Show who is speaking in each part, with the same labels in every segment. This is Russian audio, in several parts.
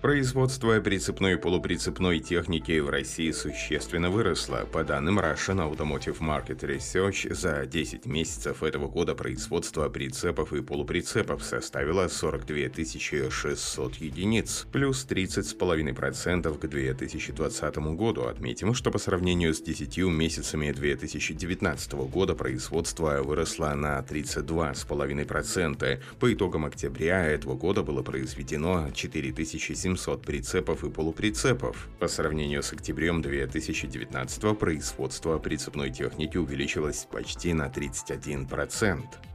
Speaker 1: Производство прицепной и полуприцепной техники в России существенно выросло. По данным Russian Automotive Market Research, за 10 месяцев этого года производство прицепов и полуприцепов составило 42 600 единиц, плюс 30,5% к 2020 году. Отметим, что по сравнению с 10 месяцами 2019 года производство выросло на 32,5%. По итогам октября этого года было произведено 4700 700 прицепов и полуприцепов. По сравнению с октябрем 2019 производство прицепной техники увеличилось почти на 31%.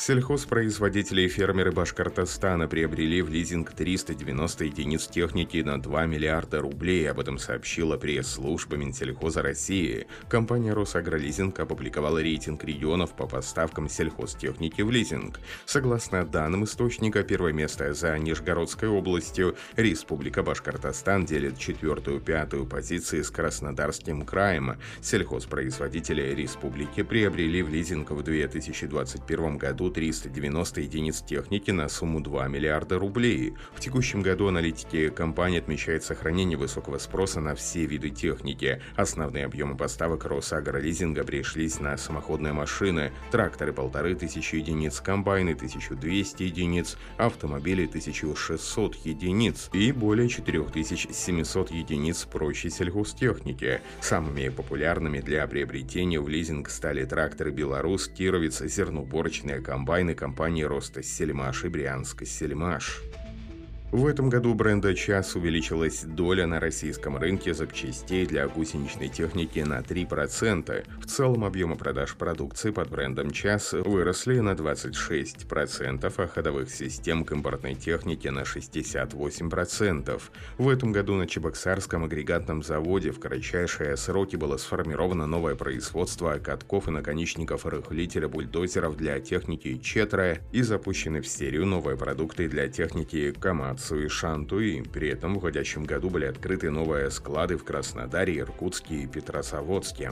Speaker 1: Сельхозпроизводители и фермеры Башкортостана приобрели в лизинг 390 единиц техники на 2 миллиарда рублей. Об этом сообщила пресс-служба Минсельхоза России. Компания «Росагролизинг» опубликовала рейтинг регионов по поставкам сельхозтехники в лизинг. Согласно данным источника, первое место за Нижегородской областью. Республика Башкортостан делит четвертую-пятую позиции с Краснодарским краем. Сельхозпроизводители республики приобрели в лизинг в 2021 году 390 единиц техники на сумму 2 миллиарда рублей. В текущем году аналитики компании отмечают сохранение высокого спроса на все виды техники. Основные объемы поставок Росагролизинга пришлись на самоходные машины, тракторы полторы тысячи единиц, комбайны 1200 единиц, автомобили 1600 единиц и более 4700 единиц прочей сельхозтехники. Самыми популярными для приобретения в лизинг стали тракторы «Беларусь», «Кировец», зерноуборочные компании комбайны компании «Роста Сельмаш» и «Брянск Сельмаш». В этом году бренда «Час» увеличилась доля на российском рынке запчастей для гусеничной техники на 3%. В целом объемы продаж продукции под брендом «Час» выросли на 26%, а ходовых систем к импортной технике на 68%. В этом году на Чебоксарском агрегатном заводе в кратчайшие сроки было сформировано новое производство катков и наконечников рыхлителя бульдозеров для техники «Четра» и запущены в серию новые продукты для техники «Камад» Мацу и Шантуи. При этом в уходящем году были открыты новые склады в Краснодаре, Иркутске и Петросаводске.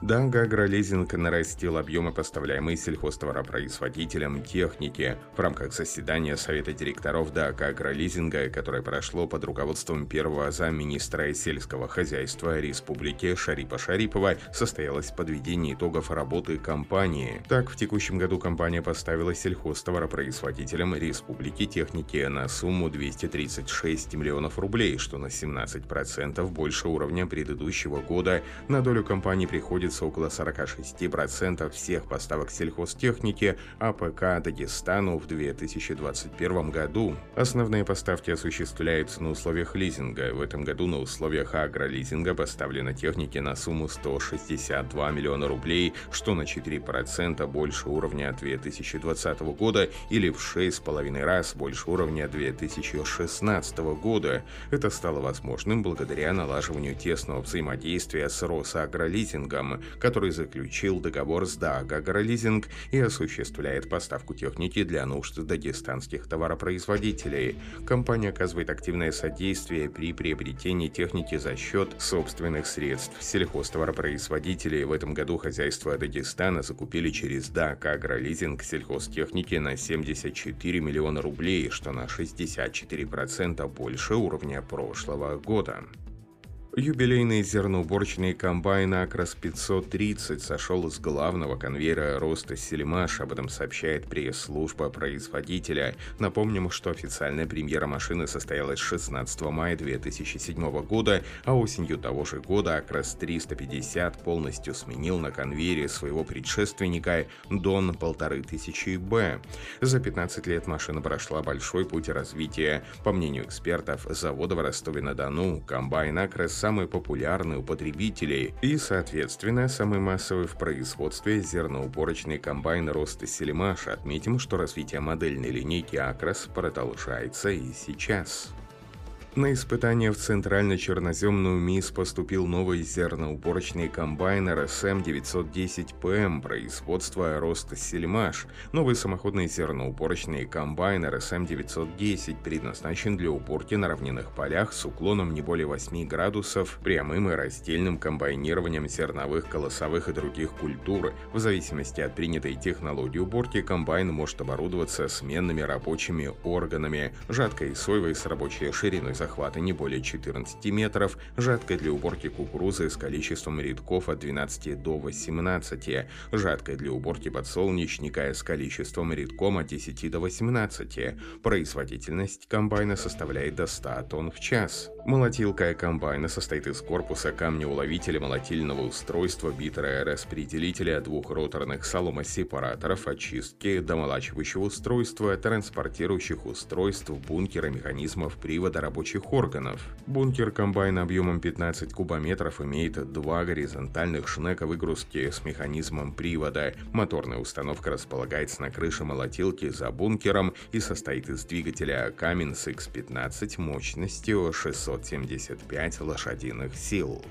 Speaker 1: Дагагролизинг нарастил объемы поставляемой сельхозтоваропроизводителям техники. В рамках заседания Совета директоров Дагагролизинга, которое прошло под руководством первого замминистра сельского хозяйства Республики Шарипа Шарипова, состоялось подведение итогов работы компании. Так, в текущем году компания поставила сельхозтоваропроизводителям Республики техники на сумму 236 миллионов рублей, что на 17% больше уровня предыдущего года. На долю компании приходит приходится около 46% всех поставок сельхозтехники АПК Дагестану в 2021 году. Основные поставки осуществляются на условиях лизинга. В этом году на условиях агролизинга поставлена техники на сумму 162 миллиона рублей, что на 4% больше уровня 2020 года или в 6,5 раз больше уровня 2016 года. Это стало возможным благодаря налаживанию тесного взаимодействия с Росагролизингом который заключил договор с ДАГ «Агролизинг» и осуществляет поставку техники для нужд дагестанских товаропроизводителей. Компания оказывает активное содействие при приобретении техники за счет собственных средств. Сельхозтоваропроизводителей в этом году хозяйства Дагестана закупили через ДАГ «Агролизинг» сельхозтехники на 74 миллиона рублей, что на 64% больше уровня прошлого года. Юбилейный зерноуборочный комбайн Акрос 530 сошел с главного конвейера роста Селимаш, об этом сообщает пресс-служба производителя. Напомним, что официальная премьера машины состоялась 16 мая 2007 года, а осенью того же года Акрос 350 полностью сменил на конвейере своего предшественника Дон 1500Б. За 15 лет машина прошла большой путь развития. По мнению экспертов завода в Ростове-на-Дону, комбайн Акрос самый популярный у потребителей и, соответственно, самый массовый в производстве зерноуборочный комбайн Ростсельмаш. Отметим, что развитие модельной линейки Акрос продолжается и сейчас. На испытание в Центрально-Черноземную МИС поступил новый зерноуборочный комбайн РСМ-910ПМ производства Ростсельмаш. Новый самоходный зерноуборочный комбайн РСМ-910 предназначен для уборки на равнинных полях с уклоном не более 8 градусов, прямым и раздельным комбайнированием зерновых, колосовых и других культур. В зависимости от принятой технологии уборки комбайн может оборудоваться сменными рабочими органами, жаткой соевой с рабочей шириной захвата не более 14 метров, жаткой для уборки кукурузы с количеством рядков от 12 до 18, жаткой для уборки подсолнечника с количеством рядком от 10 до 18. Производительность комбайна составляет до 100 тонн в час. Молотилка комбайна состоит из корпуса камнеуловителя молотильного устройства, битера распределителя, двух роторных соломосепараторов, очистки, домолачивающего устройства, транспортирующих устройств, бункера, механизмов привода рабочих органов. Бункер комбайна объемом 15 кубометров имеет два горизонтальных шнека выгрузки с механизмом привода. Моторная установка располагается на крыше молотилки за бункером и состоит из двигателя Cummins X15 мощностью 675 лошадиных сил.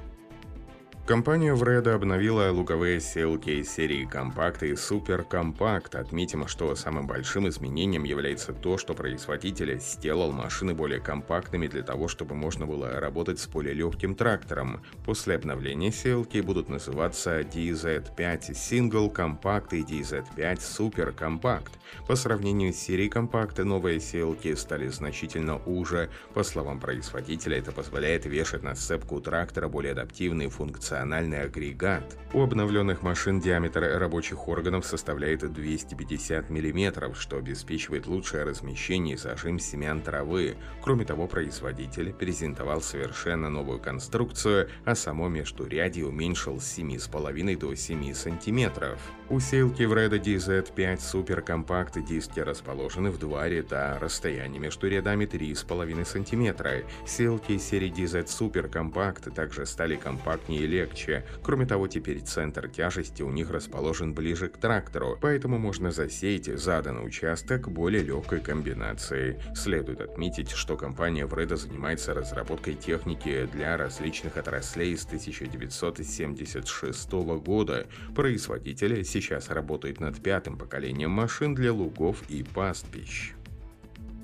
Speaker 1: Компания Вреда обновила луковые селки серии Компакт и Супер Компакт. Отметим, что самым большим изменением является то, что производитель сделал машины более компактными для того, чтобы можно было работать с более легким трактором. После обновления селки будут называться DZ5 Single Compact и DZ5 Super Compact. По сравнению с серией Компакт, новые селки стали значительно уже. По словам производителя, это позволяет вешать на сцепку трактора более адаптивные функции функциональный агрегат. У обновленных машин диаметр рабочих органов составляет 250 мм, что обеспечивает лучшее размещение и зажим семян травы. Кроме того, производитель презентовал совершенно новую конструкцию, а само междурядье уменьшил с 7,5 до 7 см. Усилки в Red DZ5 Super Compact диски расположены в два ряда, расстояние между рядами 3,5 см. Селки серии DZ Compact также стали компактнее и легче. Кроме того, теперь центр тяжести у них расположен ближе к трактору, поэтому можно засеять заданный участок более легкой комбинацией. Следует отметить, что компания Вреда занимается разработкой техники для различных отраслей с 1976 года. Производитель сейчас работает над пятым поколением машин для лугов и пастбищ.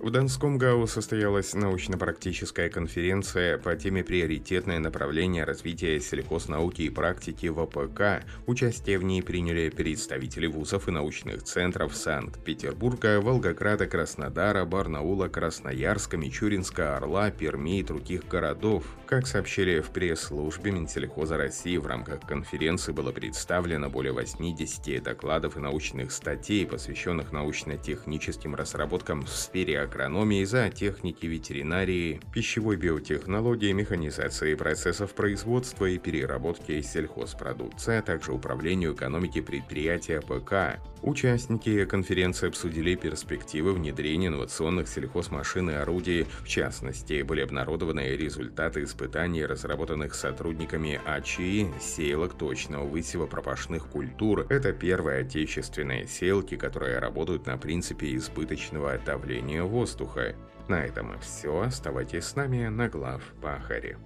Speaker 1: В Донском ГАУ состоялась научно-практическая конференция по теме «Приоритетное направление развития сельхознауки и практики в АПК». Участие в ней приняли представители вузов и научных центров Санкт-Петербурга, Волгограда, Краснодара, Барнаула, Красноярска, Мичуринска, Орла, Перми и других городов. Как сообщили в пресс-службе Минсельхоза России, в рамках конференции было представлено более 80 докладов и научных статей, посвященных научно-техническим разработкам в сфере агрономии, зоотехники, ветеринарии, пищевой биотехнологии, механизации процессов производства и переработки сельхозпродукции, а также управлению экономики предприятия ПК. Участники конференции обсудили перспективы внедрения инновационных сельхозмашин и орудий, в частности, были обнародованы результаты испытаний, разработанных сотрудниками АЧИ, сеялок точного высева пропашных культур. Это первые отечественные сеялки, которые работают на принципе избыточного давления воздуха воздуха. На этом все. Оставайтесь с нами на глав Пахаре.